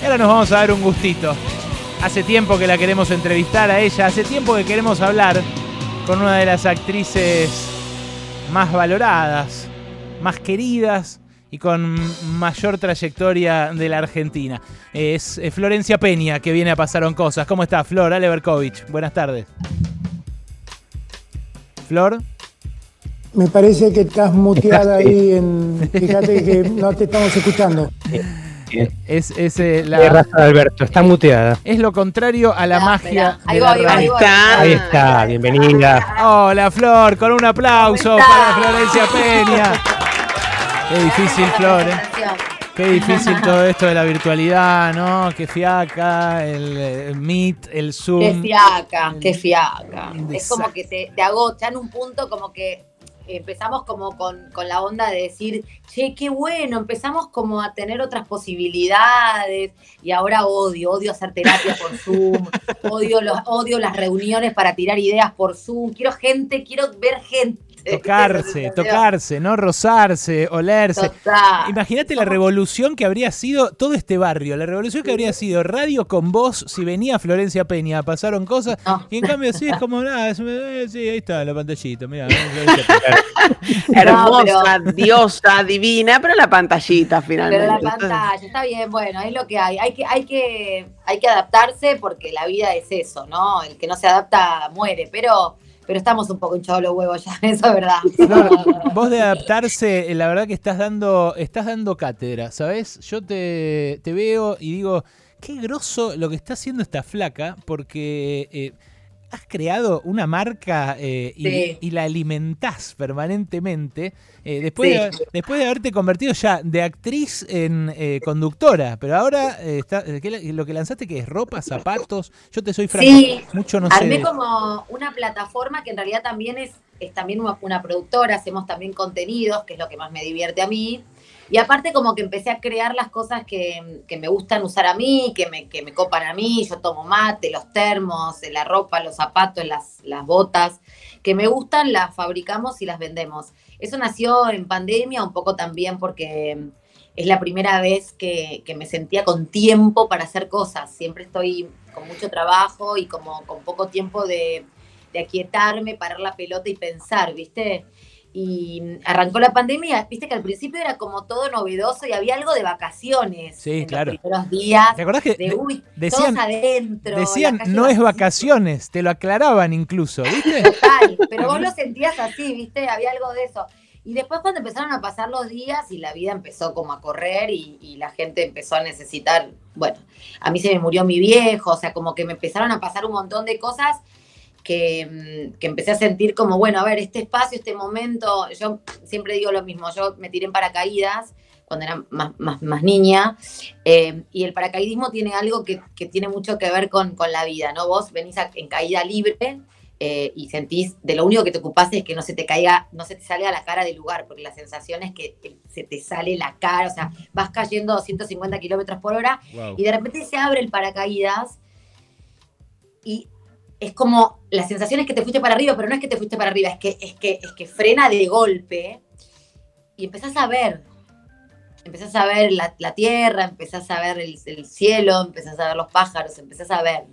Y ahora nos vamos a dar un gustito. Hace tiempo que la queremos entrevistar a ella, hace tiempo que queremos hablar con una de las actrices más valoradas, más queridas y con mayor trayectoria de la Argentina. Es eh, Florencia Peña que viene a Pasaron Cosas. ¿Cómo está, Flor? Ale Berkovich. Buenas tardes. Flor. Me parece que estás muteada ahí en. Fíjate que no te estamos escuchando. Es, es eh, la raza de Alberto, está muteada. Es lo contrario a la Ah, magia. Ahí de la ahí voy. Ahí está, bienvenida. Hola Flor, con un aplauso ¿Cómo está? para Florencia Peña. Qué difícil, Flor, ¿eh? Qué difícil todo esto de la virtualidad, ¿no? Qué fiaca, el, eh, Meet, el Zoom. Qué fiaca, qué fiaca. Es como que te, te agota en un punto como que empezamos como con, con la onda de decir, che, qué bueno, empezamos como a tener otras posibilidades y ahora odio, odio hacer terapia por Zoom, odio, los, odio las reuniones para tirar ideas por Zoom, quiero gente, quiero ver gente. Tocarse, tocarse, ¿no? Rozarse, olerse. Imagínate la revolución que habría sido todo este barrio, la revolución que habría sido radio con voz si venía Florencia Peña, pasaron cosas, No. y en cambio sí es como nada, es- eh, sí, ahí está la pantallita, mira. Hermosa, diosa, divina, pero la pantallita Pero finalmente. la pantalla, está bien, bueno, es lo que hay. Hay que, hay que, hay que adaptarse porque la vida es eso, ¿no? El que no se adapta muere, pero, pero estamos un poco hinchados los huevos ya, eso es verdad. Vos de adaptarse, eh, la verdad que estás dando, estás dando cátedra, ¿sabes? Yo te, te veo y digo, qué grosso lo que está haciendo esta flaca, porque eh, has creado una marca eh, y, Sí. y la alimentás permanentemente. eh, después, Sí. de, después de haberte convertido ya de actriz en eh, conductora, pero ahora eh, está, eh, ¿qué la- lo que lanzaste que es ropa, zapatos. Yo te soy franco, Sí, mucho no sé. Armé de- como una plataforma que en realidad también es, es también una, una productora, hacemos también contenidos, que es lo que más me divierte a mí. Y aparte como que empecé a crear las cosas que, que me gustan usar a mí, que me, que me copan a mí, yo tomo mate, los termos, la ropa, los zapatos, las, las botas, que me gustan, las fabricamos y las vendemos. Eso nació en pandemia, un poco también porque es la primera vez que, que me sentía con tiempo para hacer cosas. Siempre estoy con mucho trabajo y como con poco tiempo de, de aquietarme, parar la pelota y pensar, ¿viste? Y arrancó la pandemia, viste que al principio era como todo novedoso y había algo de vacaciones. Sí, en claro. Los primeros días. ¿Te acordás que De, uy, decían- todos adentro. decían no es vacía"? vacaciones? Te lo aclaraban incluso, ¿viste? Total, pero vos lo sentías así, ¿viste? Había algo de eso. Y después cuando empezaron a pasar los días y la vida empezó como a correr y, y la gente empezó a necesitar, bueno, a mí se me murió mi viejo, o sea, como que me empezaron a pasar un montón de cosas que, mm, que empecé a sentir como, bueno, a ver, este espacio, este momento, yo siempre digo lo mismo, yo me tiré en paracaídas cuando era más, más, más niña, eh, y el paracaidismo tiene algo que, que tiene mucho que ver con, con la vida, ¿no? Vos venís a- en caída libre, eh, y sentís, de lo único que te ocupás es que no se te caiga, no se te salga la cara del lugar, porque la sensación es que te- se te sale la cara, o sea, vas cayendo a 250 kilómetros por hora Wow. y de repente se abre el paracaídas y es como, la sensación es que te fuiste para arriba, pero no es que te fuiste para arriba, es que, es que, es que frena de golpe y empezás a ver, empezás a ver la, la tierra, empezás a ver el, el cielo, empezás a ver los pájaros, empezás a ver.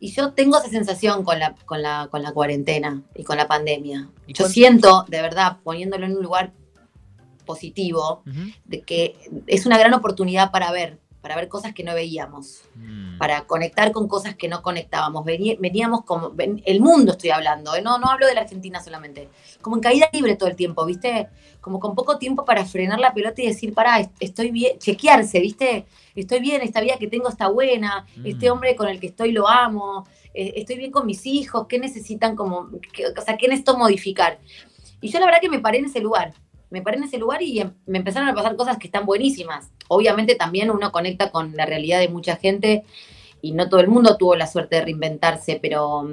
Y yo tengo esa sensación con la, con la, con la cuarentena y con la pandemia. ¿Y Yo siento, de verdad, poniéndolo en un lugar positivo, de que es una gran oportunidad para ver, para ver cosas que no veíamos, Mm. para conectar con cosas que no conectábamos. Vení- Veníamos como, ven- el mundo estoy hablando, ¿eh? no, no hablo de la Argentina solamente, como en caída libre todo el tiempo, ¿viste? Como con poco tiempo para frenar la pelota y decir, pará, est- estoy bien, chequearse, ¿viste? Estoy bien, esta vida que tengo está buena, este Mm. hombre con el que estoy lo amo, eh, estoy bien con mis hijos, ¿qué necesitan como, qué- o sea, qué necesito modificar? Y yo la verdad que me paré en ese lugar, me paré en ese lugar y em- me empezaron a pasar cosas que están buenísimas. Obviamente también uno conecta con la realidad de mucha gente y no todo el mundo tuvo la suerte de reinventarse, pero,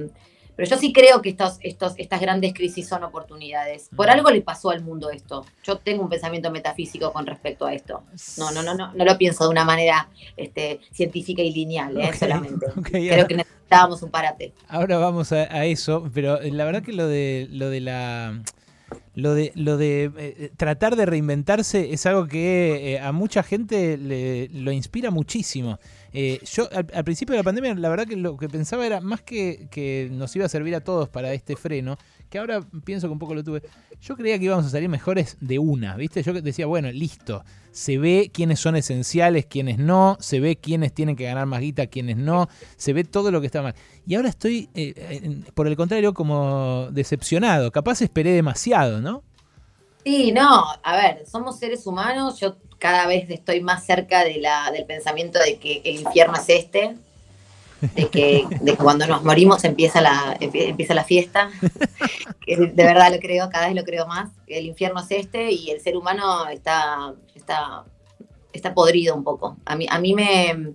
pero yo sí creo que estos, estos, estas grandes crisis son oportunidades. Por Mm. algo le pasó al mundo esto. Yo tengo un pensamiento metafísico con respecto a esto. No, no, no, no, no lo pienso de una manera este, científica y lineal, ¿eh? Solamente. Creo que necesitábamos un parate. Ahora vamos a, a eso, pero la verdad que lo de lo de la lo de, lo de eh, tratar de reinventarse es algo que eh, a mucha gente le, lo inspira muchísimo. Eh, yo al, principio de la pandemia, la verdad que lo que pensaba era más que, que nos iba a servir a todos para este freno, que ahora pienso que un poco lo tuve. Yo creía que íbamos a salir mejores de una, ¿viste? Yo decía, bueno, listo. Se ve quiénes son esenciales, quiénes no, se ve quiénes tienen que ganar más guita, quiénes no, se ve todo lo que está mal. Y ahora estoy, eh, por el contrario, como decepcionado. Capaz esperé demasiado, ¿no? Sí, no, a ver, somos seres humanos, yo cada vez estoy más cerca de la, del pensamiento de que el infierno es este, de que de cuando nos morimos empieza la, empie- empieza la fiesta, de verdad lo creo, cada vez lo creo más, el infierno es este y el ser humano está, está, está podrido un poco. A mí, a mí me,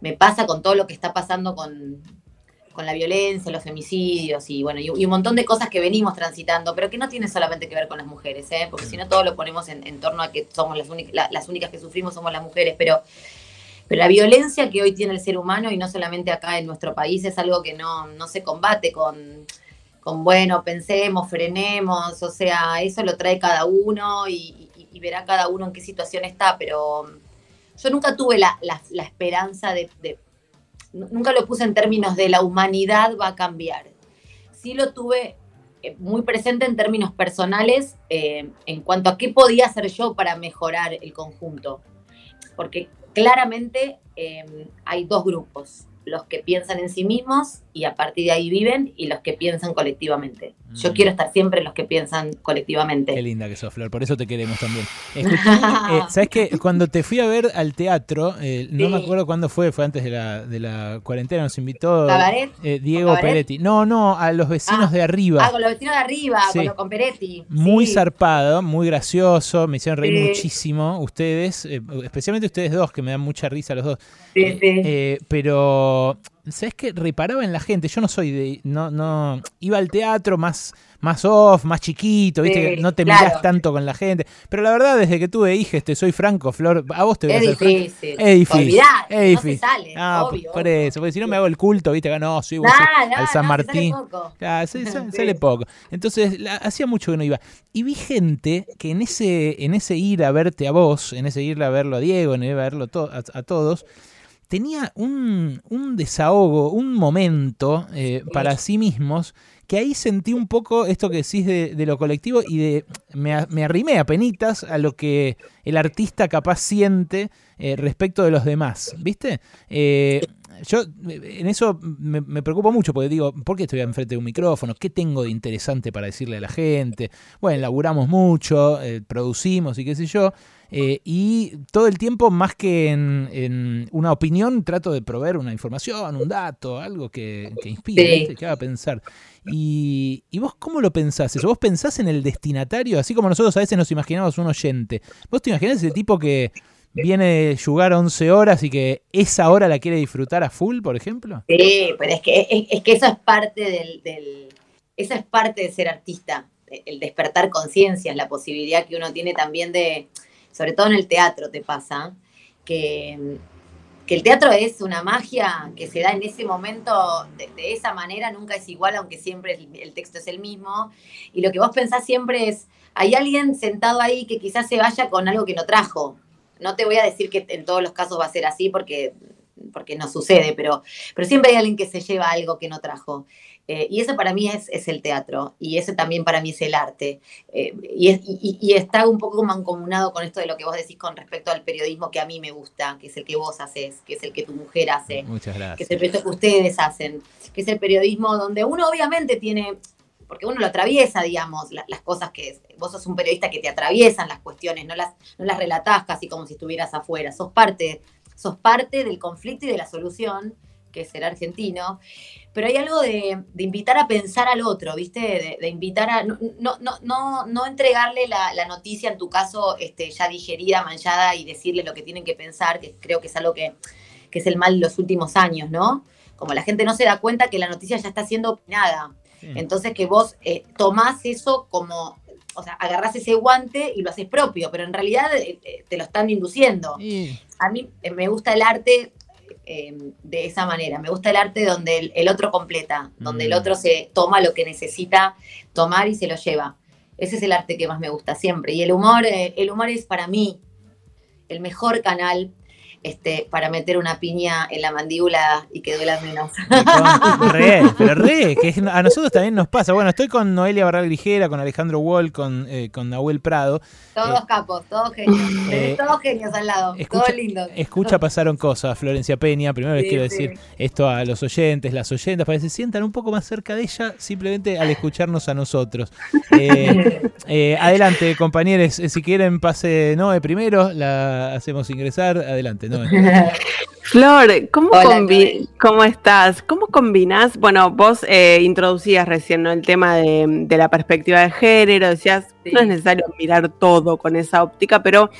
me pasa con todo lo que está pasando con, con la violencia, los femicidios y bueno, y, y un montón de cosas que venimos transitando, pero que no tiene solamente que ver con las mujeres, ¿eh? porque si no todo lo ponemos en, en torno a que somos las, únicas la- las únicas que sufrimos somos las mujeres, pero, pero la violencia que hoy tiene el ser humano y no solamente acá en nuestro país es algo que no, no se combate con, con, bueno, pensemos, frenemos, o sea, eso lo trae cada uno y, y- y verá cada uno en qué situación está, pero yo nunca tuve la, la- la esperanza de, nunca lo puse en términos de la humanidad va a cambiar. Sí lo tuve eh, muy presente en términos personales eh, en cuanto a qué podía hacer yo para mejorar el conjunto. Porque claramente eh, hay dos grupos, los que piensan en sí mismos y a partir de ahí viven y los que piensan colectivamente. Yo Mm. quiero estar siempre en los que piensan colectivamente. Qué linda que sos, Flor, por eso te queremos también. Escuchame, eh, ¿Sabes qué? Cuando te fui a ver al teatro, eh, no me acuerdo cuándo fue, fue antes de la, de la cuarentena, nos invitó eh, Diego. Peretti. No, no, a los vecinos Ah. de arriba. Ah, con los vecinos de arriba, Sí. con, Peretti. Muy Sí. zarpado, muy gracioso, me hicieron reír muchísimo ustedes, eh, especialmente ustedes dos, que me dan mucha risa los dos. Sí, sí. pero, ¿sabes qué? Reparaba en la gente. Yo no soy de. No, no. Iba al teatro más, más off, más chiquito, ¿viste? Sí, no te claro. mirás tanto con la gente. Pero la verdad, desde que tuve hijas, te soy franco, Flor. A vos te voy a Es difícil. Es difícil. Olvidate, es no se difícil. sale, Ah, obvio, por eso, porque si no me hago el culto, ¿viste? Acá no, soy Nah, nah, al San se Martín. sale poco. Se- Sí. sale poco. Entonces, la- hacía mucho que no iba. Y vi gente que en ese, en ese ir a verte a vos, en ese ir a verlo a Diego, en ir a verlo to- a, a todos, tenía un, un desahogo, un momento eh, para sí mismos, que ahí sentí un poco esto que decís de, de lo colectivo y de me, me arrimé a penitas a lo que el artista capaz siente eh, respecto de los demás, ¿viste? Eh, yo en eso me, me preocupo mucho porque digo, ¿por qué estoy enfrente de un micrófono? ¿Qué tengo de interesante para decirle a la gente? Bueno, laburamos mucho, producimos y qué sé yo, eh, y todo el tiempo, más que en, en una opinión, trato de proveer una información, un dato, algo que, que inspire, Sí. que haga pensar. Y, ¿Y vos cómo lo pensás eso? ¿Vos pensás en el destinatario? Así como nosotros a veces nos imaginamos un oyente. ¿Vos te imaginás ese tipo que viene de jugar 11 horas y que esa hora la quiere disfrutar a full, por ejemplo? Sí, pero es que, es, es que eso es parte del, del- eso es parte de ser artista, el despertar conciencias, la posibilidad que uno tiene también de, sobre todo en el teatro te pasa, que, que el teatro es una magia que se da en ese momento de, esa manera, nunca es igual, aunque siempre el, el texto es el mismo, y lo que vos pensás siempre es, hay alguien sentado ahí que quizás se vaya con algo que no trajo. No te voy a decir que en todos los casos va a ser así porque, porque no sucede, pero, pero siempre hay alguien que se lleva algo que no trajo. Eh, y eso para mí es, es el teatro, y ese también para mí es el arte. Eh, y, es- y- y está un poco mancomunado con esto de lo que vos decís con respecto al periodismo que a mí me gusta, que es el que vos haces, que es el que tu mujer hace, Muchas que gracias. es el periodismo que ustedes hacen, que es el periodismo donde uno obviamente tiene, porque uno lo atraviesa, digamos, la- las cosas que es, vos sos un periodista que te atraviesan las cuestiones, no las, no las relatás casi como si estuvieras afuera, sos parte, sos parte del conflicto y de la solución, que es ser argentino, pero hay algo de, de invitar a pensar al otro, ¿viste? De, de invitar a no, no, no, no, entregarle la, la noticia, en tu caso, este, ya digerida, manchada, y decirle lo que tienen que pensar, que creo que es algo que, que es el mal de los últimos años, ¿no? Como la gente no se da cuenta que la noticia ya está siendo opinada. Sí. Entonces que vos eh, tomás eso como, o sea, agarrás ese guante y lo haces propio, pero en realidad eh, eh, te lo están induciendo. A mí eh, me gusta el arte eh, de esa manera, me gusta el arte donde el, el otro completa, donde el Mm. otro se toma lo que necesita tomar y se lo lleva. ese es el arte que más me gusta siempre. Y el humor, eh, el humor es para mí el mejor canal este, para meter una piña en la mandíbula y que duela menos. re, pero re, que a nosotros también nos pasa. Bueno, estoy con Noelia Barral Ligera, con Alejandro Wall, con, eh, con Nahuel Prado. Todos eh, capos, todos genios. Eh, todos genios al lado, escucha, todos lindos. Escucha, pasaron cosas, Florencia Peña. Primero les quiero decir esto a los oyentes, las oyentas, para que se sientan un poco más cerca de ella, simplemente al escucharnos a nosotros. adelante, compañeros, si quieren pase Noe primero, la hacemos ingresar. Adelante. Flor, ¿cómo, ¿cómo estás? ¿Cómo combinas? Bueno, vos eh, introducías recién el tema de, la perspectiva de género, decías, no es necesario mirar todo con esa óptica, pero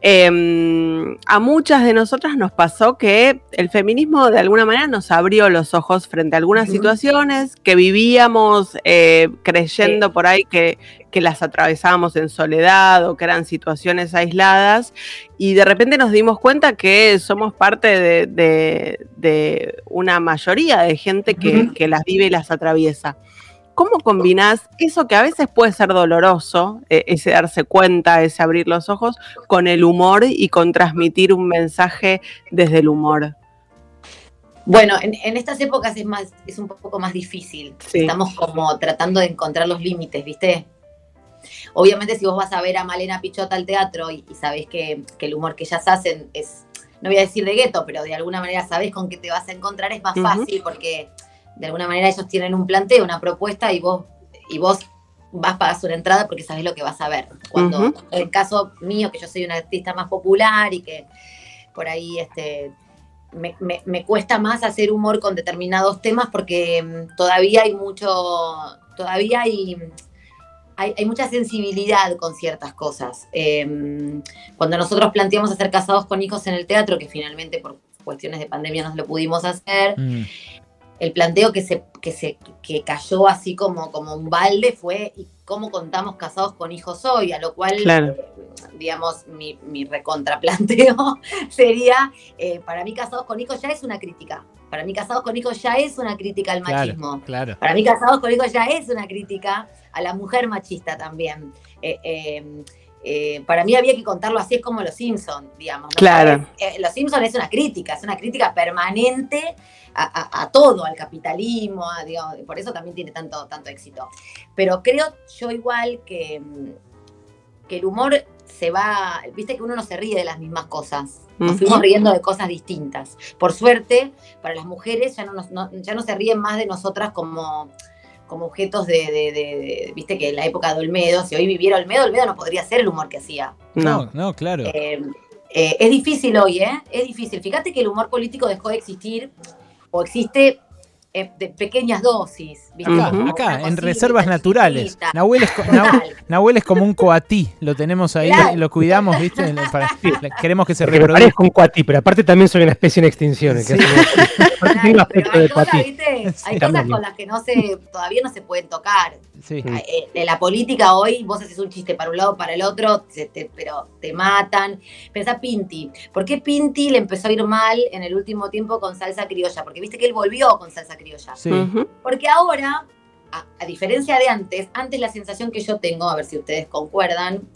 em, a muchas de nosotras nos pasó que el feminismo de alguna manera nos abrió los ojos frente a algunas situaciones que vivíamos eh, creyendo por ahí que, que las atravesábamos en soledad o que eran situaciones aisladas y de repente nos dimos cuenta que somos parte de, una mayoría de gente que, las vive y las atraviesa. ¿Cómo combinás eso que a veces puede ser doloroso, e, ese darse cuenta, ese abrir los ojos, con el humor y con transmitir un mensaje desde el humor? Bueno, en, estas épocas es más, es un poco más difícil. Estamos como tratando de encontrar los límites, ¿viste? Obviamente si vos vas a ver a Malena Pichota al teatro y, sabés que, el humor que ellas hacen es, no voy a decir de gueto, pero de alguna manera sabés con qué te vas a encontrar, es más fácil porque de alguna manera ellos tienen un planteo, una propuesta y vos, y vos vas a pagar una entrada porque sabés lo que vas a ver. Cuando en el caso mío, que yo soy una artista más popular y que por ahí este, me, me, cuesta más hacer humor con determinados temas porque mm, todavía hay mucho, todavía hay hay, mucha sensibilidad con ciertas cosas. Em, cuando nosotros planteamos hacer casados con hijos en el teatro, que finalmente por cuestiones de pandemia no lo pudimos hacer, mm. El planteo que se, que se que cayó así como, como un balde fue ¿y cómo contamos casados con hijos hoy? A lo cual, eh, digamos, mi, mi recontraplanteo sería, eh, para mí casados con hijos ya es una crítica. Para mí casados con hijos ya es una crítica al machismo. Para mí casados con hijos ya es una crítica a la mujer machista también. Eh, eh, para mí había que contarlo así, es como Los Simpsons, digamos. Claro. Eh, los Simpsons es una crítica, es una crítica permanente a, todo, al capitalismo, por eso también tiene tanto, tanto éxito. Pero creo yo igual que, que el humor se va, viste que uno no se ríe de las mismas cosas. Nos fuimos riendo de cosas distintas. Por suerte, para las mujeres ya no, ya no se ríen más de nosotras como como objetos de, viste que en la época de Olmedo, si hoy viviera Olmedo, Olmedo no podría ser el humor que hacía. No, no, claro. Eh, eh, es difícil hoy, ¿eh? Es difícil. Fíjate que el humor político dejó de existir o existe de pequeñas dosis. Acá, en reservas naturales. Nahuel es, como un coatí, lo tenemos ahí, lo cuidamos, ¿viste? queremos que se reproduzca. Es un coatí, pero aparte también soy una especie en extinción. hay cosas con las que no se, todavía no se pueden tocar. Eh, en la política hoy vos haces un chiste para un lado, para el otro, pero te matan. Pensá Pinti. ¿Por qué Pinti le empezó a ir mal en el último tiempo con salsa criolla? Porque viste que él volvió con salsa criolla. Porque ahora, a, diferencia de antes, antes la sensación que yo tengo, a ver si ustedes concuerdan,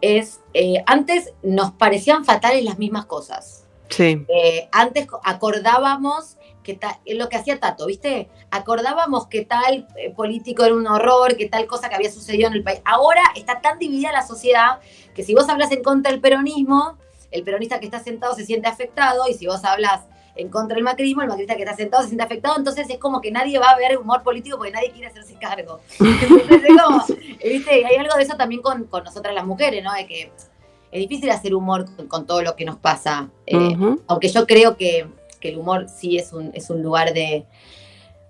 es eh, antes nos parecían fatales las mismas cosas. Sí. Eh, antes acordábamos que tal, es lo que hacía Tato, ¿viste? Acordábamos que tal eh, político era un horror, que tal cosa que había sucedido en el país. Ahora está tan dividida la sociedad que si vos hablas en contra del peronismo, el peronista que está sentado se siente afectado y si vos hablas en contra del macrismo, el macrista que está sentado se siente afectado, entonces es como que nadie va a ver humor político porque nadie quiere hacerse cargo. Entonces es como, ¿viste? Hay algo de eso también con, nosotras las mujeres, ¿no? De que es difícil hacer humor con, todo lo que nos pasa, eh, aunque yo creo que que el humor sí es un, es un lugar de,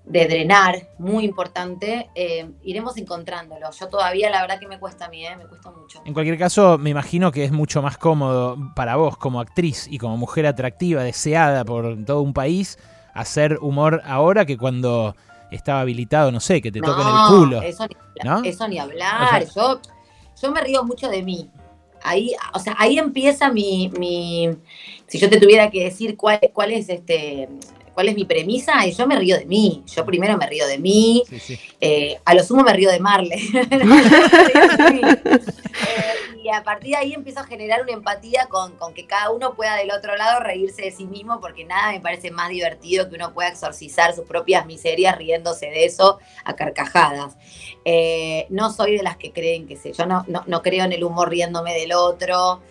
drenar muy importante, eh, iremos encontrándolo. Yo todavía la verdad que me cuesta a mí, eh, me cuesta mucho. En cualquier caso, me imagino que es mucho más cómodo para vos como actriz y como mujer atractiva, deseada por todo un país, hacer humor ahora que cuando estaba habilitado, no sé, que te toquen el culo. Eso ni, ¿no? eso ni hablar. yo, yo me río mucho de mí ahí, o sea, ahí empieza mi, mi, si yo te tuviera que decir cuál, cuál es este, cuál es mi premisa, y yo me río de mí. Yo primero me río de mí, eh, a lo sumo me río de Marley. Eh, y a partir de ahí empiezo a generar una empatía con, con, que cada uno pueda del otro lado reírse de sí mismo, porque nada me parece más divertido que uno pueda exorcizar sus propias miserias riéndose de eso a carcajadas. Eh, no soy de las que creen que sé, yo no, no, creo en el humor riéndome del otro,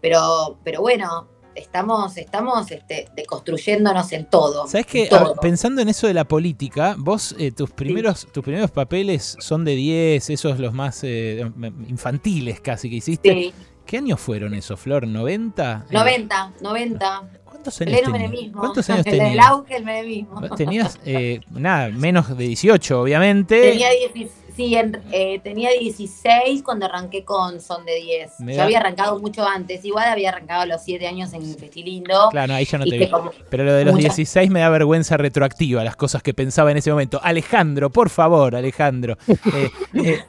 pero, pero bueno, estamos, estamos este, deconstruyéndonos en todo. ¿Sabes que Pensando en eso de la política, vos eh, tus primeros tus primeros papeles son de 10, esos los más eh, infantiles casi que hiciste. Sí. ¿Qué años fueron esos, Flor? ¿90? 90, 90. ¿Cuántos años tenías? ¿Cuántos años tenías? El auge, el menemismo. Tenías, eh, nada, menos de 18, obviamente. Tenía 16. Sí, eh, tenía 16 cuando arranqué con Son de 10. Yo había arrancado mucho antes, igual había arrancado a los 7 años en Festilindo. Claro, ahí ya no te vi. Pero lo de los 16 me da vergüenza retroactiva, las cosas que pensaba en ese momento. Alejandro, por favor, Alejandro. Eh,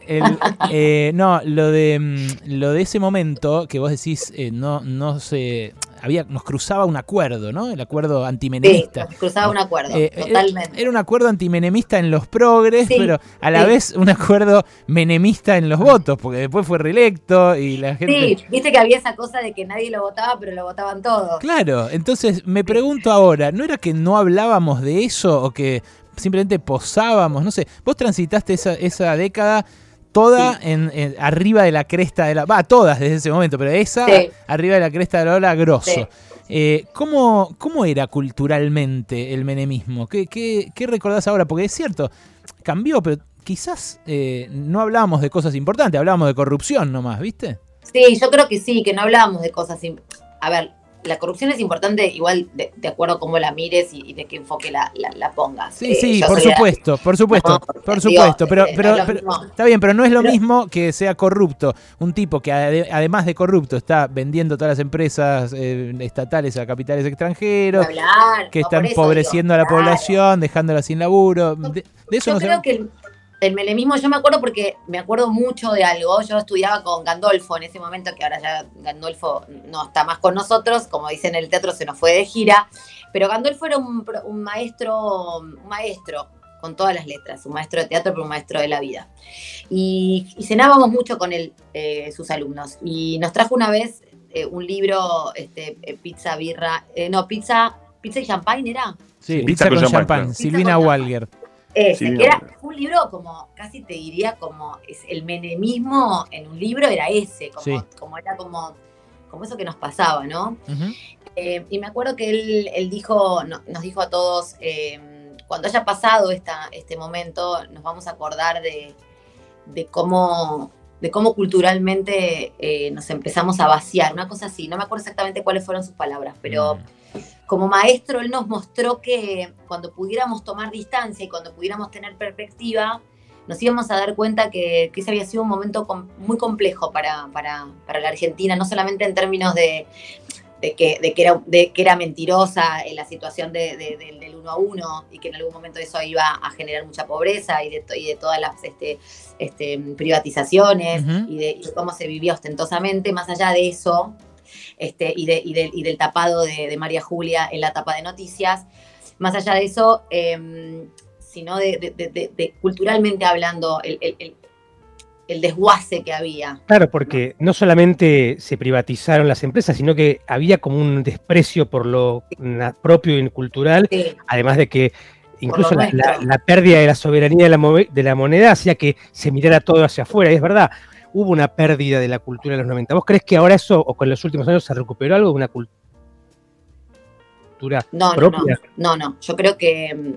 eh, no, lo de, mm, lo de ese momento que vos decís, no, no se había, nos cruzaba un acuerdo, ¿no? El acuerdo antimenemista. Sí, nos cruzaba un acuerdo, eh, eh, totalmente. Era, un acuerdo antimenemista en los progres, pero a la vez un acuerdo menemista en los votos, porque después fue reelecto y la gente... Sí, viste que había esa cosa de que nadie lo votaba, pero lo votaban todos. Claro, entonces me pregunto ahora, ¿no era que no hablábamos de eso o que simplemente posábamos? No sé, vos transitaste esa, esa década toda en, arriba de la cresta de la. Va, todas desde ese momento, pero esa arriba de la cresta de la ola, grosso. Eh, ¿cómo, ¿cómo, era culturalmente el menemismo? ¿Qué, qué, qué recordás ahora? Porque es cierto, cambió, pero quizás eh, no hablábamos de cosas importantes, hablábamos de corrupción nomás, ¿viste? Sí, yo creo que sí, que no hablábamos de cosas. A ver, la corrupción es importante igual de, acuerdo a cómo la mires y, de qué enfoque la, pongas. Sí, sí, por supuesto, por supuesto, por supuesto, pero, pero, está bien, pero no es lo mismo que sea corrupto. Un tipo que además de corrupto está vendiendo todas las empresas eh, estatales a capitales extranjeros, que está empobreciendo a la población, dejándola sin laburo. De, eso no creo que el melemismo, yo me acuerdo porque me acuerdo mucho de algo. Yo estudiaba con Gandolfo en ese momento, que ahora ya Gandolfo no está más con nosotros, como dicen en el teatro, se nos fue de gira. Pero Gandolfo era un, maestro, un maestro con todas las letras, un maestro de teatro, pero un maestro de la vida. Y, cenábamos mucho con él, eh, sus alumnos. Y nos trajo una vez eh, un libro, este, eh, pizza, birra, no, pizza, pizza y champagne era. Sí, pizza, con, champagne, Silvina Walger. Ese, que era un libro como, casi te diría como el menemismo en un libro era ese, como, era como, como eso que nos pasaba, ¿no? Eh, y me acuerdo que él, dijo, nos dijo a todos, em, cuando haya pasado esta, este momento, nos vamos a acordar de, cómo de cómo culturalmente eh, nos empezamos a vaciar, una cosa así, no me acuerdo exactamente cuáles fueron sus palabras, pero mm. como maestro él nos mostró que cuando pudiéramos tomar distancia y cuando pudiéramos tener perspectiva, nos íbamos a dar cuenta que, ese había sido un momento muy complejo para, para, la Argentina, no solamente en términos de, que, de, que, era, de que era mentirosa en la situación del uno a uno y que en algún momento eso iba a generar mucha pobreza y de, y de todas las este, este, privatizaciones y, de, cómo se vivía ostentosamente, más allá de eso, este, y, del tapado de, María Julia en la tapa de noticias. Más allá de eso, em, sino de, culturalmente hablando, el, desguace que había. Claro, porque no solamente se privatizaron las empresas, sino que había como un desprecio por lo propio y cultural, además de que incluso la, pérdida de la soberanía de la, de la moneda hacía que se mirara todo hacia afuera, y es verdad hubo una pérdida de la cultura en los 90. ¿Vos crees que ahora eso, o con los últimos años, se recuperó algo de una cultura no, propia? No, no, no, yo creo que...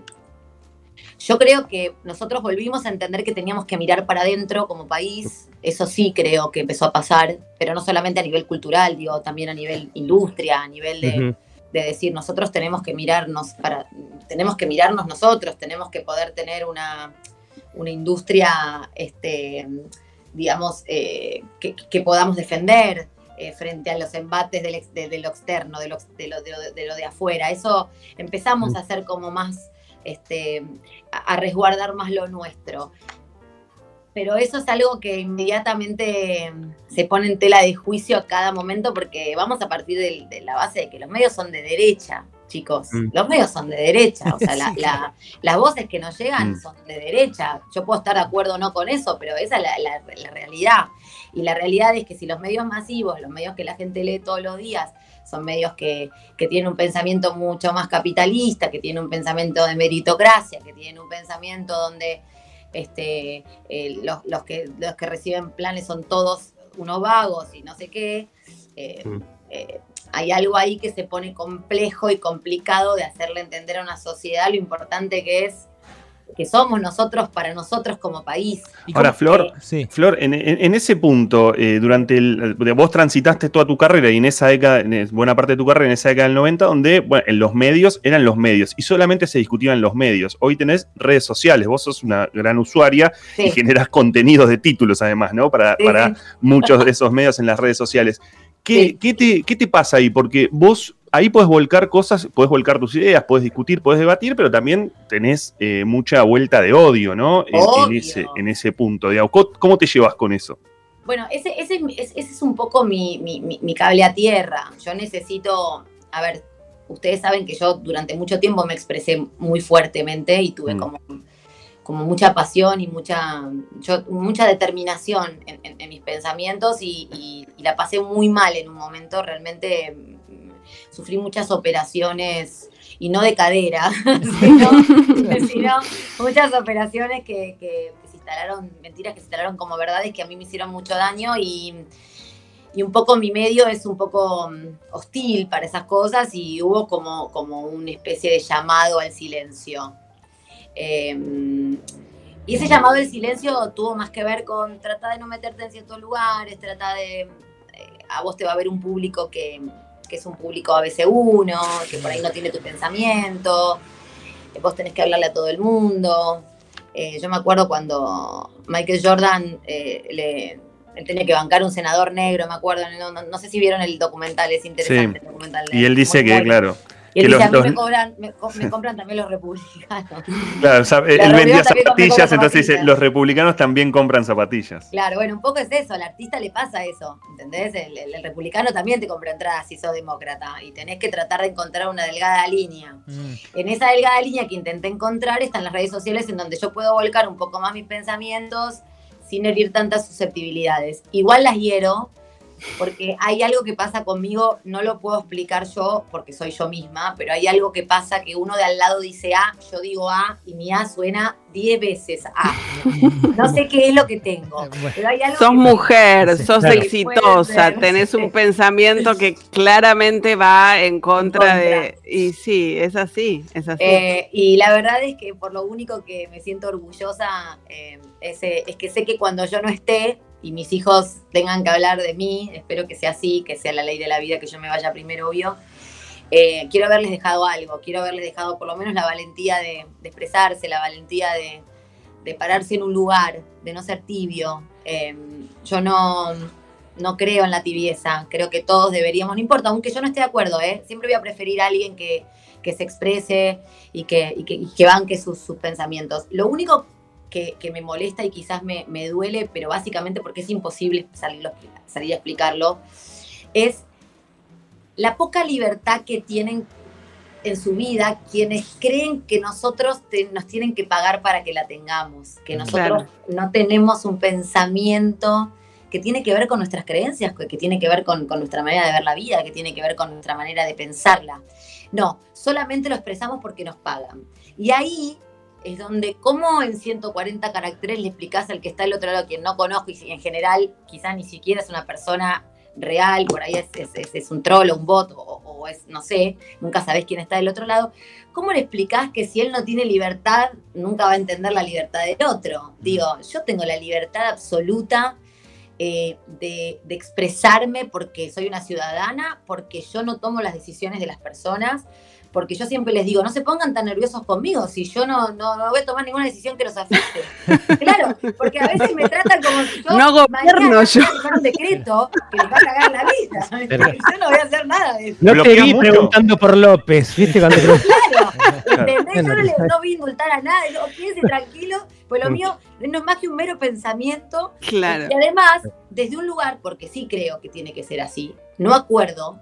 Yo creo que nosotros volvimos a entender que teníamos que mirar para adentro como país. Eso sí creo que empezó a pasar, pero no solamente a nivel cultural, digo, también a nivel industria, a nivel de, de decir nosotros tenemos que mirarnos para, tenemos que mirarnos nosotros, tenemos que poder tener una, una industria este, digamos, eh, que, podamos defender eh, frente a los embates del de, lo externo, de lo de, lo, de lo, de, afuera. Eso empezamos a hacer como más, este, a, resguardar más lo nuestro. pero eso es algo que inmediatamente se pone en tela de juicio a cada momento porque vamos a partir de, la base de que los medios son de derecha, chicos. Mm. Los medios son de derecha, o sea, las voces que nos llegan mm. son de derecha. Yo puedo estar de acuerdo o no con eso, pero esa es la, realidad. Y la realidad es que si los medios masivos, los medios que la gente lee todos los días, son medios que, que, tienen un pensamiento mucho más capitalista, que tienen un pensamiento de meritocracia, que tienen un pensamiento donde este, eh, los, que, los que reciben planes son todos unos vagos y no sé qué. Eh, mm. eh, hay algo ahí que se pone complejo y complicado de hacerle entender a una sociedad lo importante que es que somos nosotros para nosotros como país. Ahora, Flor, sí. Flor en, ese punto, eh, durante el. Vos transitaste toda tu carrera y en esa década, en buena parte de tu carrera, en esa década del 90, donde bueno, en los medios eran los medios y solamente se discutían los medios. Hoy tenés redes sociales, vos sos una gran usuaria y generás contenidos de títulos además, ¿no? Para, para muchos de esos medios en las redes sociales. ¿Qué, ¿qué, te, ¿Qué te pasa ahí? Porque vos ahí puedes volcar cosas, puedes volcar tus ideas, puedes discutir, puedes debatir, pero también tenés eh, mucha vuelta de odio, ¿no? En, ese, en ese punto. ¿Cómo te llevas con eso? Bueno, ese, ese, es un poco mi, mi, cable a tierra. Yo necesito, a ver, ustedes saben que yo durante mucho tiempo me expresé muy fuertemente y tuve mm. como, como mucha pasión y mucha, mucha determinación en, mis pensamientos y, la pasé muy mal en un momento. Realmente sufrí muchas operaciones, y no de cadera, sino, muchas operaciones que, se instalaron, mentiras que se instalaron como verdades que a mí me hicieron mucho daño y, un poco mi medio es un poco mm, hostil para esas cosas y hubo como, como una especie de llamado al silencio. Em, y ese llamado al silencio tuvo más que ver con tratar de no meterte en ciertos lugares, tratar de... Eh, a vos te va a ver un público que, que es un público ABC1, que por ahí no tiene tu pensamiento, vos tenés que hablarle a todo el mundo. Eh, yo me acuerdo cuando Michael Jordan eh, le tenía que bancar un senador negro, me acuerdo, no, sé si vieron el documental, es interesante el documental. Y él dice que, claro, y él dice, a mí me, cobran, me, compran también los republicanos. Claro, él vendía zapatillas, entonces dice, los republicanos también compran zapatillas. Claro, bueno, un poco es eso, al artista le pasa eso, ¿entendés? El, republicano también te compra entradas si sos demócrata y tenés que tratar de encontrar una delgada línea. Mm. En esa delgada línea que intenté encontrar están las redes sociales en donde yo puedo volcar un poco más mis pensamientos sin herir tantas susceptibilidades. Igual las hiero, porque hay algo que pasa conmigo, no lo puedo explicar yo porque soy yo misma, pero hay algo que pasa que uno de al lado dice A, yo digo A y mi A suena 10 veces A. No sé qué es lo que tengo. Pero hay algo sos mujer, sos exitosa, tenés un pensamiento que claramente va en contra, de... Y sí, es así, es así. Eh, y la verdad es que por lo único que me siento orgullosa eh, es, eh, es que sé que cuando yo no esté, y mis hijos tengan que hablar de mí, espero que sea así, que sea la ley de la vida, que yo me vaya primero, obvio. Eh, quiero haberles dejado algo, quiero haberles dejado por lo menos la valentía de, expresarse, la valentía de, pararse en un lugar, de no ser tibio. Em, yo no, no creo en la tibieza, creo que todos deberíamos, no importa, aunque yo no esté de acuerdo, ¿eh? siempre voy a preferir a alguien que, se exprese y que, que, banque sus, sus pensamientos. Lo único que, me molesta y quizás me, duele, pero básicamente porque es imposible salir, salir a explicarlo, es la poca libertad que tienen en su vida quienes creen que nosotros nos tienen que pagar para que la tengamos, que nosotros no tenemos un pensamiento que tiene que ver con nuestras creencias, que tiene que ver con, con, nuestra manera de ver la vida, que tiene que ver con nuestra manera de pensarla. No, solamente lo expresamos porque nos pagan. Y ahí es donde, ¿cómo en 140 caracteres le explicás al que está al otro lado, quien no conozco y en general quizás ni siquiera es una persona real, por ahí es, un troll o un bot o, es, no sé, nunca sabés quién está del otro lado, ¿cómo le explicás que si él no tiene libertad, nunca va a entender la libertad del otro? Digo, yo tengo la libertad absoluta eh, de, expresarme porque soy una ciudadana, porque yo no tomo las decisiones de las personas, porque yo siempre les digo, no se pongan tan nerviosos conmigo, si yo no, no, voy a tomar ninguna decisión que los afecte. claro, porque a veces me tratan como si yo no gobierno yo. un decreto que les va a cagar la vida. yo no voy a hacer nada de eso. No te vi preguntando por López, ¿viste? Cuando... claro, ¿entendés? Yo no, le, no voy a indultar a nadie, no, quédense tranquilo, pues lo mío no es más que un mero pensamiento. Claro. Y además, desde un lugar, porque sí creo que tiene que ser así, no acuerdo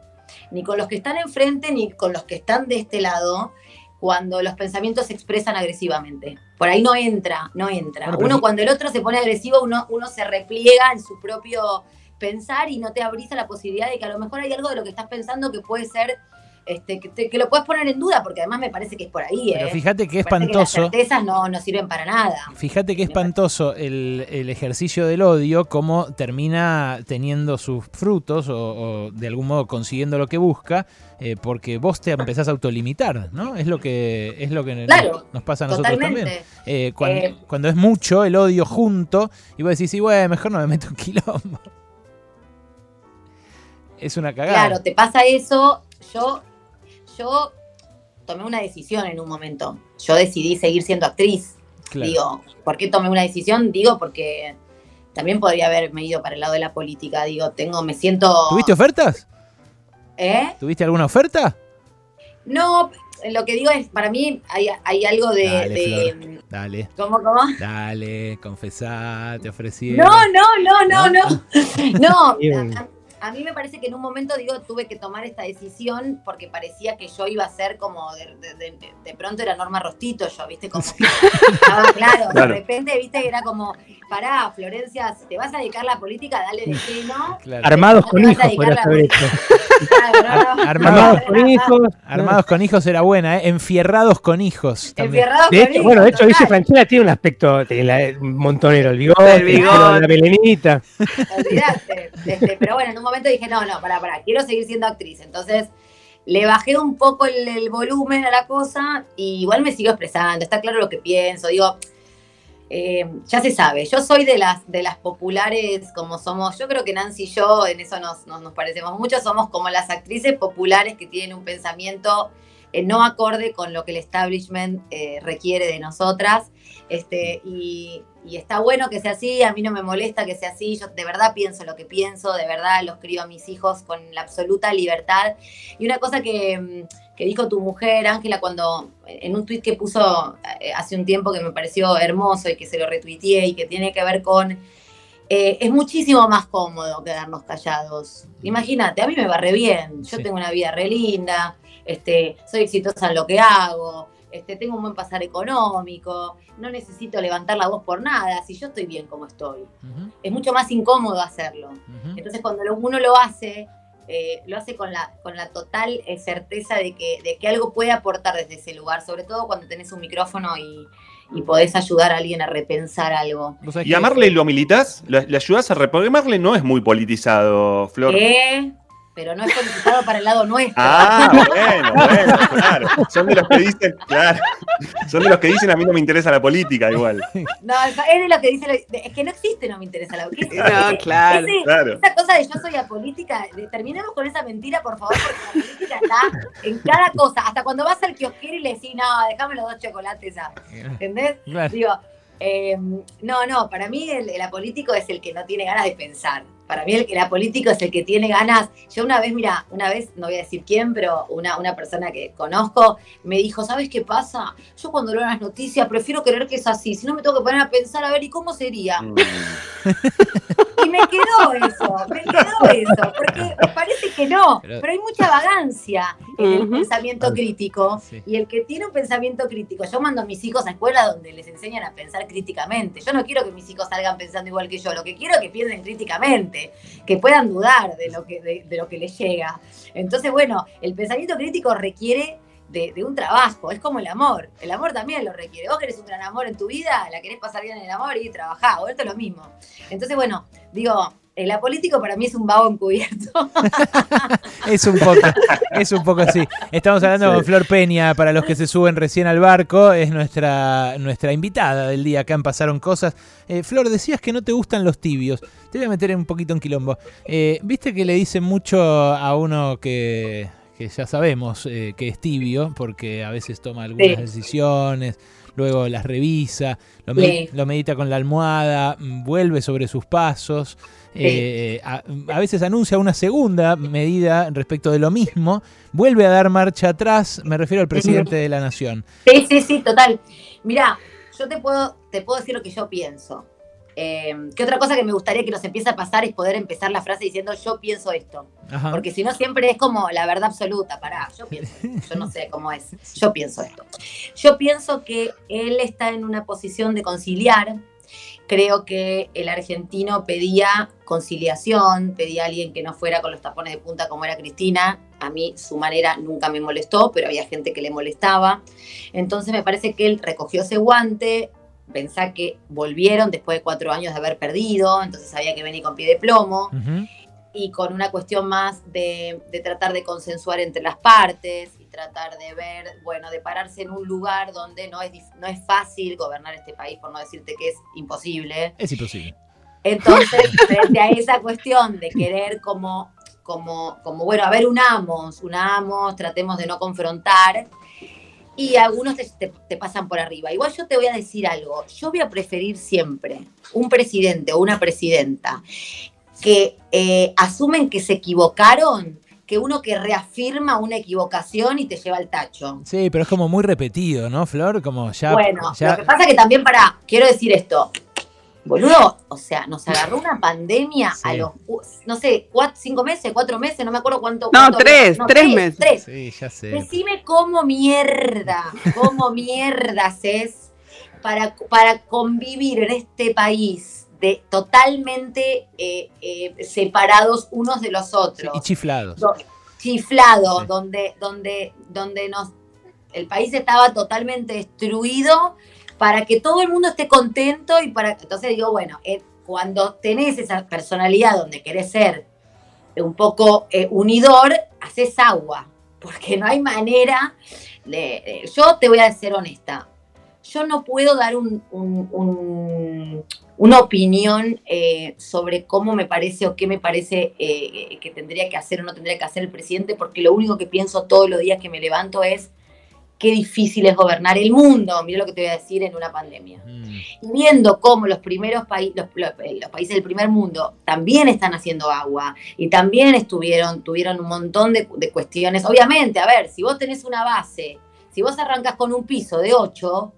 ni con los que están enfrente ni con los que están de este lado cuando los pensamientos se expresan agresivamente. Por ahí no entra, no entra. uno cuando el otro se pone agresivo, uno, uno se repliega en su propio pensar y no te abrís a la posibilidad de que a lo mejor hay algo de lo que estás pensando que puede ser este, que, lo puedes poner en duda, porque además me parece que es por ahí. Pero ¿eh? fíjate que espantoso. las certezas no, no sirven para nada. Fíjate que espantoso el, ejercicio del odio, cómo termina teniendo sus frutos o, de algún modo consiguiendo lo que busca, eh, porque vos te empezás a autolimitar, ¿no? Es lo que, es lo que nos, pasa a nosotros también. Eh, cuando, cuando, es mucho el odio junto, y vos decís, sí, bueno, mejor no me meto un quilombo. Es una cagada. Claro, te pasa eso. Yo yo tomé una decisión en un momento. Yo decidí seguir siendo actriz. Digo, ¿por qué tomé una decisión? Digo, porque también podría haberme ido para el lado de la política. Digo, tengo, me siento. ¿Tuviste ofertas? ¿Eh? ¿Tuviste alguna oferta? No, lo que digo es, para mí hay, algo de. Dale, Dale. ¿Cómo, cómo? Dale, confesá, te ofrecí. No, no, no, no, no. No, no a mí me parece que en un momento, digo, tuve que tomar esta decisión porque parecía que yo iba a ser como, de, pronto era Norma Rostito, yo, ¿viste? Como, claro, de repente, ¿viste? Que era como, pará, Florencia, si te vas a dedicar a la política, dale de lleno. Armados con hijos, Armados con hijos. Armados con hijos era buena, ¿eh? Enfierrados con hijos. Enfierrados de hecho, Bueno, de hecho, dice Franchella tiene un aspecto, montonero, el bigote, el la melenita. Olvidaste. Este, pero bueno, en un momento dije, no, no, pará, pará, quiero seguir siendo actriz. Entonces le bajé un poco el, volumen a la cosa y igual me sigo expresando, está claro lo que pienso. Digo, eh, ya se sabe, yo soy de las, de las populares como somos, yo creo que Nancy y yo, en eso nos, nos, parecemos mucho, somos como las actrices populares que tienen un pensamiento eh, no acorde con lo que el establishment eh, requiere de nosotras. Este, está bueno que sea así, a mí no me molesta que sea así, yo de verdad pienso lo que pienso, de verdad los crío a mis hijos con la absoluta libertad. Y una cosa que, mm, que dijo tu mujer, Ángela, cuando en un tuit que puso eh, hace un tiempo que me pareció hermoso y que se lo retuiteé y que tiene que ver con... Eh, es muchísimo más cómodo quedarnos callados. Imagínate, a mí me va re bien, yo tengo una vida re linda, este, soy exitosa en lo que hago, este, tengo un buen pasar económico, no necesito levantar la voz por nada, si yo estoy bien como estoy. Es mucho más incómodo hacerlo. Entonces cuando uno lo hace, eh, lo hace con la, con la total eh, certeza de que, de que algo puede aportar desde ese lugar, sobre todo cuando tenés un micrófono y, podés ayudar a alguien a repensar algo. ¿Y a Marley lo militas? ¿Le, ayudas a repensar? Marley no es muy politizado, Flor. ¿Qué? Pero no es politizado para el lado nuestro. Ah, bueno, bueno, claro. Son de los que dicen, claro. Son de los que dicen a mí no me interesa la política igual. No, es de los que dicen, es que no existe no me interesa la política. No, claro, claro. Esa cosa de yo soy apolítica, terminemos con esa mentira, por favor, porque la política está en cada cosa. Hasta cuando vas al kiosquero y le decís, no, déjame los dos chocolates, ¿entendés? Digo, eh, no, no, para mí el, el apolítico es el que no tiene ganas de pensar para mí el, el político es el que tiene ganas. Yo una vez, mira, una vez, no voy a decir quién, pero una, una persona que conozco me dijo, ¿sabes qué pasa? Yo cuando leo las noticias prefiero creer que es así, si no me tengo que poner a pensar, a ver, ¿y cómo sería? Mm. y me quedó eso, me quedó eso, porque parece que no, pero, hay mucha vagancia el pensamiento crítico. Y el que tiene un pensamiento crítico, yo mando a mis hijos a escuela donde les enseñan a pensar críticamente. Yo no quiero que mis hijos salgan pensando igual que yo, lo que quiero es que piensen críticamente que puedan dudar de lo que, de, lo que les llega. Entonces, bueno, el pensamiento crítico requiere de, un trabajo, es como el amor, el amor también lo requiere. Vos querés un gran amor en tu vida, la querés pasar bien en el amor y trabajar, o esto es lo mismo. Entonces, bueno, digo, el apolítico para mí es un vago encubierto. es un poco, es un poco así. Estamos hablando con Flor Peña, para los que se suben recién al barco, es nuestra, nuestra invitada del día. Acá en Pasaron Cosas. Eh, Flor, decías que no te gustan los tibios. Te voy a meter un poquito en quilombo. Eh, ¿Viste que le dicen mucho a uno que, que ya sabemos que es tibio, porque a veces toma algunas decisiones, luego las revisa, lo, medita con la almohada, mm, vuelve sobre sus pasos. Eh, a, veces anuncia una segunda medida respecto de lo mismo, vuelve a dar marcha atrás, me refiero al presidente de la nación. Sí, sí, sí, total. Mirá, yo te puedo, te puedo decir lo que yo pienso. Eh, ¿Qué otra cosa que me gustaría que nos empiece a pasar es poder empezar la frase diciendo yo pienso esto? Porque si no siempre es como la verdad absoluta, pará, yo pienso yo no sé cómo es, yo pienso esto. Yo pienso que él está en una posición de conciliar, creo que el argentino pedía conciliación, pedía a alguien que no fuera con los tapones de punta como era Cristina, a mí su manera nunca me molestó, pero había gente que le molestaba, entonces me parece que él recogió ese guante, pensá que volvieron después de cuatro años de haber perdido, entonces había que venir con pie de plomo. Y con una cuestión más de, tratar de consensuar entre las partes tratar de ver, bueno, de pararse en un lugar donde no es, no es fácil gobernar este país, por no decirte que es imposible. Es imposible. Entonces, frente a esa cuestión de querer como, como, como, bueno, a ver, unamos, unamos, tratemos de no confrontar, y algunos te, pasan por arriba. Igual yo te voy a decir algo, yo voy a preferir siempre un presidente o una presidenta que eh, asumen que se equivocaron que uno que reafirma una equivocación y te lleva al tacho. Sí, pero es como muy repetido, ¿no, Flor? Como ya. Bueno, lo que pasa que también para, quiero decir esto, Boludo, o sea, nos agarró una pandemia a los, no sé, cuatro, cinco meses, cuatro meses, no me acuerdo cuánto. No, tres, tres, meses. Tres. Sí, ya sé. Decime cómo mierda, cómo mierdas es para, para convivir en este país de totalmente eh, eh, separados unos de los otros. y chiflados. chiflados, donde, donde, donde nos, el país estaba totalmente destruido para que todo el mundo esté contento y para entonces digo, bueno, eh, cuando tenés esa personalidad donde querés ser un poco unidor, haces agua, porque no hay manera de, yo te voy a ser honesta, yo no puedo dar un, una opinión eh, sobre cómo me parece o qué me parece que tendría que hacer o no tendría que hacer el presidente, porque lo único que pienso todos los días que me levanto es qué difícil es gobernar el mundo, mira lo que te voy a decir en una pandemia. Mm. Y viendo cómo los primeros países, eh, los, países del primer mundo también están haciendo agua y también estuvieron, tuvieron un montón de, de, cuestiones. Obviamente, a ver, si vos tenés una base, si vos arrancas con un piso de 8,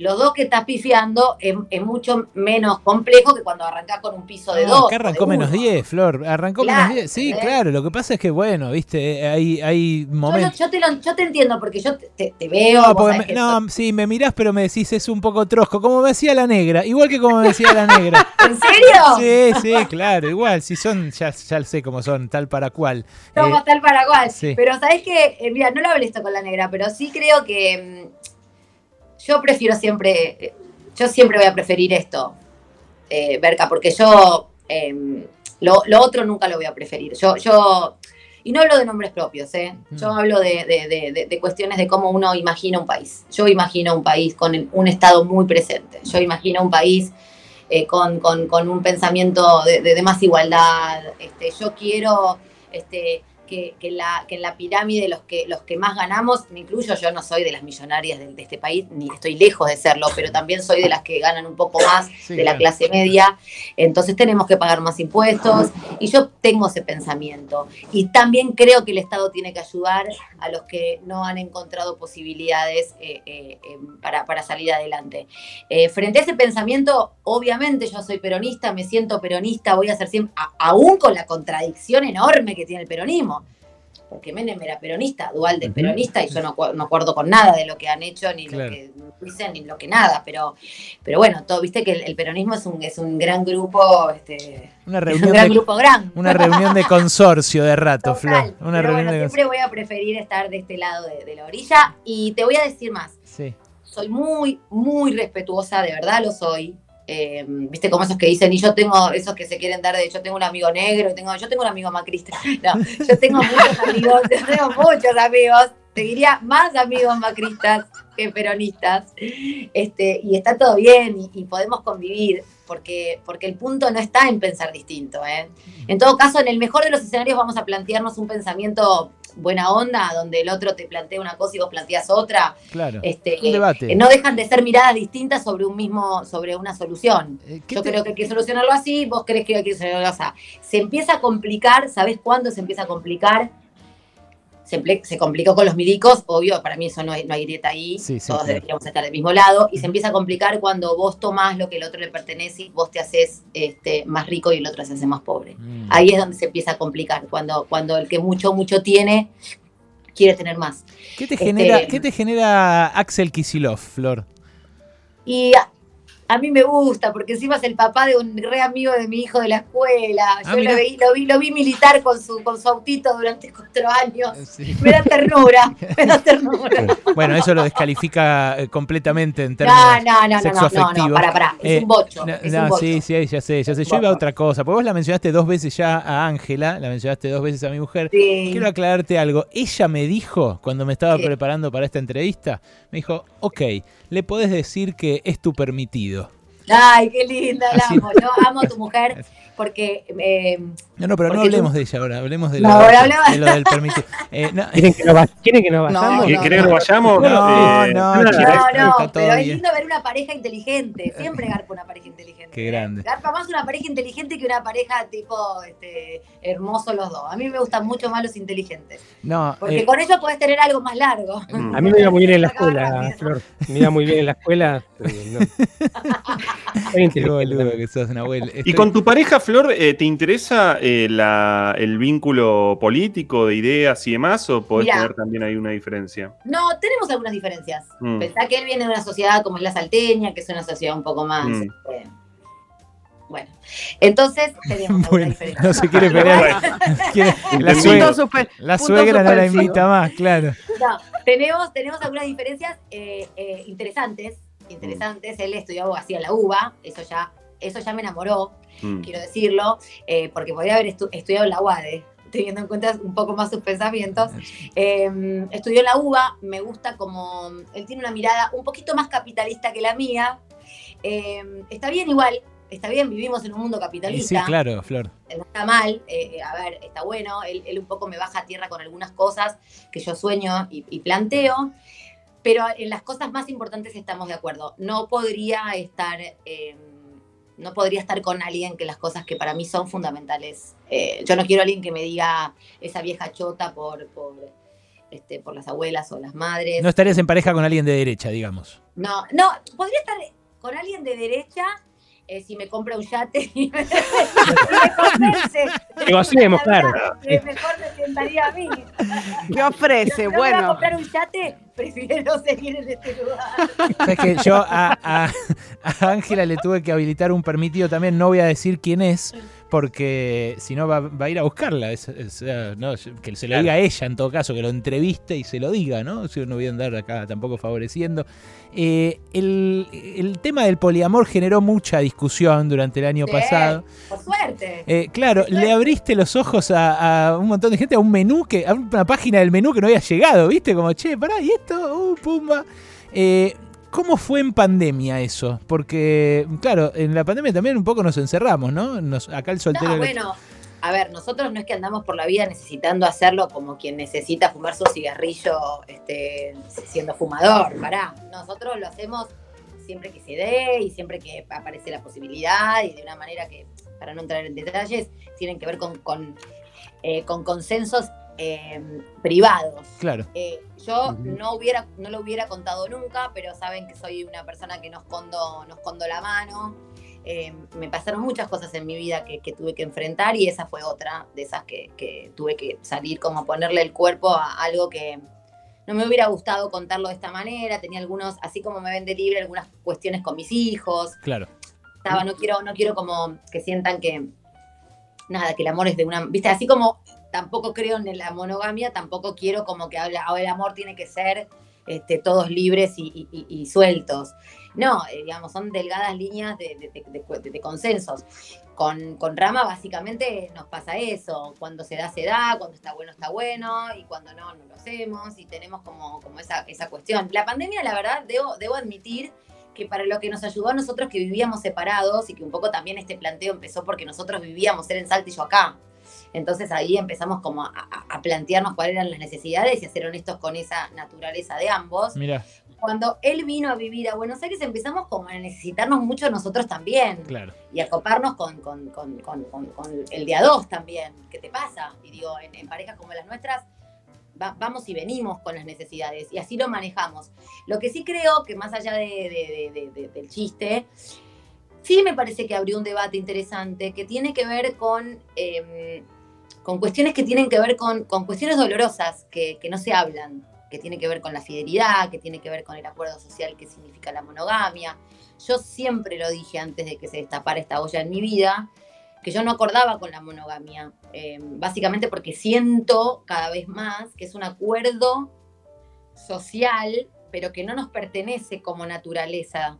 los dos que estás pifiando es, mucho menos complejo que cuando arrancás con un piso de 2. Ah, que arrancó menos 10, Flor. Arrancó menos 10. Sí, claro. Lo que pasa es que, bueno, viste, hay, hay momentos. Yo, te, yo te entiendo porque yo te, veo. No, sí, me mirás, pero me decís es un poco trosco. Como me decía la negra. Igual que como me decía la negra. ¿En serio? Sí, sí, claro. Igual. Si son, ya, ya sé cómo son, tal para cual. Como eh, tal para cual. Sí. Pero sabés que, eh, mira, no lo hablé esto con la negra, pero sí creo que mm, yo prefiero siempre, yo siempre voy a preferir esto, eh, Berca, porque yo em, lo, otro nunca lo voy a preferir. Yo, yo, y no hablo de nombres propios, ¿eh? yo mm. hablo de, cuestiones de cómo uno imagina un país. Yo imagino un país con un Estado muy presente. Yo imagino un país eh, con, un pensamiento de, más igualdad. Este, yo quiero este, que, la, que en la pirámide los que, los que más ganamos, me incluyo, yo no soy de las millonarias de, este país, ni estoy lejos de serlo, pero también soy de las que ganan un poco más de la clase media, entonces tenemos que pagar más impuestos y yo tengo ese pensamiento. Y también creo que el Estado tiene que ayudar a los que no han encontrado posibilidades eh, eh, para, para, salir adelante. Eh, frente a ese pensamiento, obviamente yo soy peronista, me siento peronista, voy a ser siempre, aún con la contradicción enorme que tiene el peronismo porque Menem era peronista, dual de peronista, y yo no, no, acuerdo con nada de lo que han hecho, ni lo que dicen, ni lo que nada, pero, pero bueno, todo, viste que el, peronismo es un, es un gran grupo, este, una reunión un gran de, grupo gran. Una reunión de consorcio de rato, Flor. Una reunión siempre voy a preferir estar de este lado de, la orilla, y te voy a decir más. Sí. Soy muy, muy respetuosa, de verdad lo soy, eh, viste como esos que dicen, y yo tengo esos que se quieren dar de, yo tengo un amigo negro, tengo, yo tengo un amigo macrista, no, yo tengo muchos amigos, yo tengo muchos amigos seguiría más amigos macristas que peronistas. Este, y está todo bien y, podemos convivir, porque, porque el punto no está en pensar distinto. ¿eh? En todo caso, en el mejor de los escenarios vamos a plantearnos un pensamiento buena onda, donde el otro te plantea una cosa y vos planteas otra. Claro. Este, un debate. no dejan de ser miradas distintas sobre un mismo, sobre una solución. Eh, Yo creo que hay que solucionarlo así, vos crees que hay que solucionarlo así. Se empieza a complicar, ¿sabés cuándo se empieza a complicar? Se, complicó con los milicos, obvio, para mí eso no hay, no hay grieta ahí, todos deberíamos estar del mismo lado, y se empieza a complicar cuando vos tomás lo que el otro le pertenece y vos te haces este, más rico y el otro se hace más pobre. Mm. Ahí es donde se empieza a complicar, cuando, cuando el que mucho, mucho tiene, quiere tener más. ¿Qué te, genera, este, ¿qué te genera Axel Kisilov, Flor? Y a mí me gusta, porque encima es el papá de un re amigo de mi hijo de la escuela. Ah, Yo lo vi, lo vi, lo vi militar con su, con su autito durante cuatro años. Me da ternura, me da ternura. Bueno, eso lo descalifica eh, completamente en términos no, no, no, no, no, no, para, para, es eh, un bocho. No, sí, sí, ya sé, ya sé. Yo iba a otra cosa, porque vos la mencionaste dos veces ya a Ángela, la mencionaste dos veces a mi mujer. Quiero aclararte algo. Ella me dijo, cuando me estaba preparando para esta entrevista, me dijo, ok, le podés decir que es tu permitido. Ay, qué linda, la amo. Yo amo a tu mujer porque... Eh, no, no, pero no hablemos de ella ahora, hablemos de, lo, de, lo del permitido. Eh, ¿Quieren, que nos, ¿Quieren que nos vayamos? No, ¿Quieren que nos vayamos? No, no, no, no, pero es lindo ver una pareja inteligente. Siempre garpa una pareja inteligente. Qué grande. Garpa más una pareja inteligente que una pareja tipo este, hermoso los dos. A mí me gustan mucho más los inteligentes. No, porque eh, con ellos podés tener algo más largo. A mí me iba muy bien en la escuela, Flor. Me iba muy bien en la escuela. ¿Y con tu pareja, Flor, eh, te interesa eh, el vínculo político de ideas y demás? ¿O podés tener también ahí una diferencia? No, tenemos algunas diferencias. Mm. Pensá que él viene de una sociedad como es la salteña, que es una sociedad un poco más. Mm. Este, bueno, entonces tenemos diferencia. No se quiere pelear. la, suegra, no la invita más, claro. No, tenemos, tenemos algunas diferencias eh, interesantes interesantes. Él estudió abogacía en la UBA, eso ya, eso ya me enamoró, mm. quiero decirlo, eh, porque podría haber estudiado en la UADE, teniendo en cuenta un poco más sus pensamientos. Em, estudió en la UBA, me gusta como, él tiene una mirada un poquito más capitalista que la mía. Em, está bien igual, está bien, vivimos en un mundo capitalista. Sí, claro, Flor. No está mal, eh, a ver, está bueno, él, un poco me baja a tierra con algunas cosas que yo sueño y, y planteo pero en las cosas más importantes estamos de acuerdo. No podría estar, eh, no podría estar con alguien que las cosas que para mí son fundamentales. Eh, yo no quiero a alguien que me diga esa vieja chota por, por, este, por las abuelas o las madres. No estarías en pareja con alguien de derecha, digamos. No, no, podría estar con alguien de derecha eh, si me compra un yate y me, convence. Negociemos, claro. Que mejor me sientaría a mí. ¿Qué ofrece? Si bueno. Voy a comprar un yate, prefiero seguir en este lugar. Es que yo a Ángela le tuve que habilitar un permitido también, no voy a decir quién es porque si no va, a ir a buscarla. Que se lo diga a ella en todo caso, que lo entreviste y se lo diga, ¿no? Si no voy a andar acá tampoco favoreciendo. Eh, el, tema del poliamor generó mucha discusión durante el año pasado. Por suerte. Eh, claro, le abriste los ojos a, un montón de gente, a un menú, que, a una página del menú que no había llegado, ¿viste? Como, che, pará, ¿y esto? Uh, pumba. Eh, ¿Cómo fue en pandemia eso? Porque, claro, en la pandemia también un poco nos encerramos, ¿no? Nos, acá el soltero. No, bueno, a ver, nosotros no es que andamos por la vida necesitando hacerlo como quien necesita fumar su cigarrillo este, siendo fumador, pará. Nosotros lo hacemos siempre que se dé y siempre que aparece la posibilidad y de una manera que, para no entrar en detalles, tienen que ver con, con, eh, con consensos Em, privados. Claro. Eh, yo no, hubiera, no lo hubiera contado nunca, pero saben que soy una persona que no escondo, no escondo la mano. Em, me pasaron muchas cosas en mi vida que, tuve que enfrentar y esa fue otra de esas que, tuve que salir como a ponerle el cuerpo a algo que no me hubiera gustado contarlo de esta manera. Tenía algunos, así como me vende libre, algunas cuestiones con mis hijos. Claro. Estaba, no quiero, no quiero como que sientan que nada, que el amor es de una, viste, así como tampoco creo en la monogamia, tampoco quiero como que habla, el amor tiene que ser este, todos libres y, sueltos. No, eh, digamos, son delgadas líneas de, consensos. Con, Rama básicamente nos pasa eso, cuando se da, se da, cuando está bueno, está bueno, y cuando no, no lo hacemos, y tenemos como, como esa, esa cuestión. La pandemia, la verdad, debo, debo admitir que para lo que nos ayudó a nosotros que vivíamos separados y que un poco también este planteo empezó porque nosotros vivíamos, él en Salta y yo acá. Entonces ahí empezamos como a, plantearnos cuáles eran las necesidades y a ser honestos con esa naturaleza de ambos. Mira. Cuando él vino a vivir a Buenos Aires empezamos como a necesitarnos mucho nosotros también. Claro. Y a coparnos con, con, el día dos también. ¿Qué te pasa? Y digo, en, parejas como las nuestras, vamos y venimos con las necesidades y así lo manejamos. Lo que sí creo que más allá del chiste, sí me parece que abrió un debate interesante que tiene que ver con, em, con cuestiones que tienen que ver con, con cuestiones dolorosas que, que, no se hablan, que tiene que ver con la fidelidad, que tiene que ver con el acuerdo social que significa la monogamia. Yo siempre lo dije antes de que se destapara esta olla en mi vida, que yo no acordaba con la monogamia, em, básicamente porque siento cada vez más que es un acuerdo social, pero que no nos pertenece como naturaleza,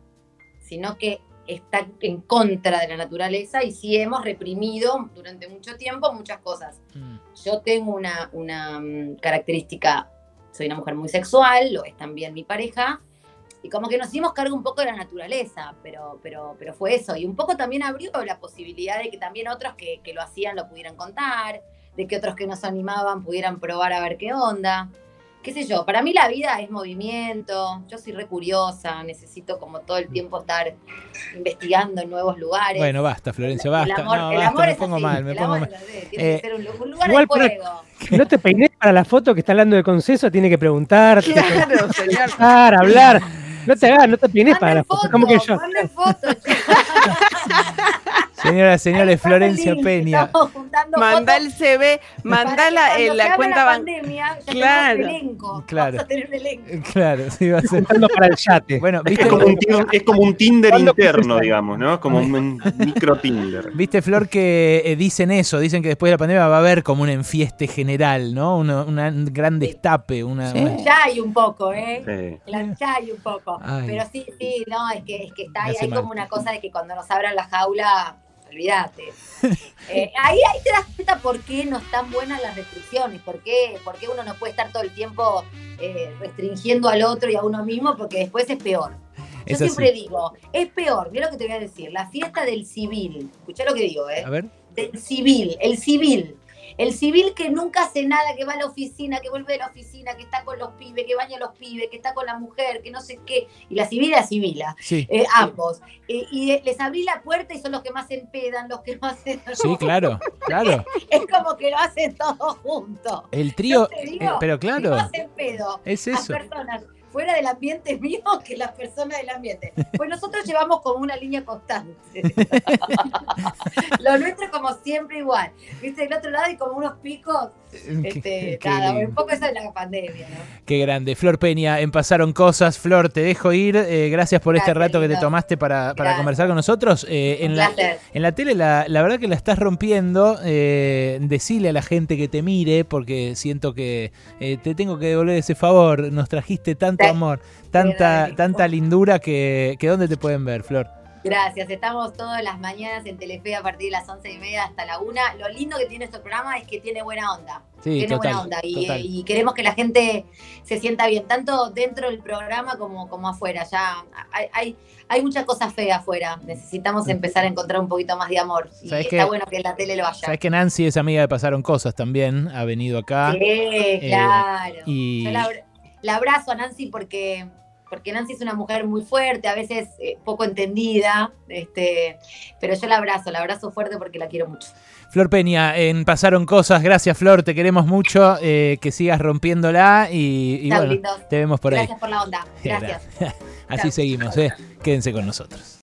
sino que está en contra de la naturaleza y sí hemos reprimido durante mucho tiempo muchas cosas. Mm. Yo tengo una, una mm, característica, soy una mujer muy sexual, lo es también mi pareja, y como que nos hicimos cargo un poco de la naturaleza, pero, pero, pero fue eso. Y un poco también abrió la posibilidad de que también otros que, que lo hacían lo pudieran contar, de que otros que nos animaban pudieran probar a ver qué onda qué sé yo, para mí la vida es movimiento, yo soy re curiosa, necesito como todo el tiempo estar investigando en nuevos lugares. Bueno, basta, Florencia, basta. El amor, no, el basta, amor me es pongo así, mal, me el pongo amor mal. Tiene que Eh, ser un, un lugar igual, de. No te peines para la foto que está hablando de consenso, tiene que preguntar, Claro, hablar. No te hagas, no te peines para la foto. Como que yo. fotos. Señoras, señores, Florencia Peña. Manda el CV, manda para que la, eh, cuenta bancaria. Claro. elenco. Claro. Vamos a tener un elenco. Claro, sí, va a ser. Juntando para el yate. Bueno, ¿viste, Es como, un, tin- es como un Tinder ¿Cuándo interno, digamos, ¿no? Como un micro Tinder. viste, Flor, que eh, dicen eso, dicen que después de la pandemia va a haber como un enfieste general, ¿no? Una, una gran destape, una, una- Ya hay un poco, ¿eh? Sí. La- ya hay un poco. Ay. Pero sí, sí, no, es que, es que está ahí, hay mal. como una cosa de que cuando nos abran la jaula, olvídate. Eh, ahí, ahí te das cuenta por qué no están buenas las restricciones, por qué, por qué uno no puede estar todo el tiempo eh, restringiendo al otro y a uno mismo, porque después es peor. Yo Es siempre así. digo, es peor, mira lo que te voy a decir, la fiesta del civil, escuchá lo que digo, ¿eh? A ver. del civil, el civil. El civil que nunca hace nada, que va a la oficina, que vuelve de la oficina, que está con los pibes, que baña a los pibes, que está con la mujer, que no sé qué. Y la civil la civila, Sí, eh, ambos. Eh, y les abrí la puerta y son los que más se empedan, los que más se... sí, claro, claro. Es como que lo hacen todos juntos. El trío, digo, eh, pero claro, más es Las eso. personas fuera del ambiente mío que las personas del ambiente. Pues nosotros llevamos como una línea constante. Lo nuestro como siempre igual. Viste, del otro lado hay como unos picos. Este, nada, un poco eso de la pandemia, ¿no? Qué grande. Flor Peña, en Pasaron Cosas. Flor, te dejo ir. Eh, gracias por este rato que te tomaste para, para conversar con nosotros. Eh, en, la, en la tele, la, la verdad que la estás rompiendo. Eh, decile a la gente que te mire, porque siento que eh, te tengo que devolver ese favor. Nos trajiste tanto Sí. amor, tanta, tanta lindura que, que ¿dónde te pueden ver, Flor? Gracias. Estamos todas las mañanas en Telefe a partir de las once y media hasta la una. Lo lindo que tiene este programa es que tiene buena onda. Sí, tiene total, buena onda. Y, y queremos que la gente se sienta bien, tanto dentro del programa como, como afuera. Ya hay, hay, hay mucha cosa fea afuera. Necesitamos empezar a encontrar un poquito más de amor. Y Mm. ¿Sabes está bueno que en la tele lo haya. Sabes que Nancy es amiga de Pasaron Cosas también. Ha venido acá. Sí, claro. eh, y- Yo la, la abrazo a Nancy porque, porque Nancy es una mujer muy fuerte, a veces eh, poco entendida, este, pero yo la abrazo, la abrazo fuerte porque la quiero mucho. Flor Peña, en Pasaron Cosas. Gracias, Flor. Te queremos mucho. eh, que sigas rompiéndola y, bueno, te vemos por ahí. Gracias por la onda. Gracias. Así seguimos, ¿eh? Quédense con nosotros.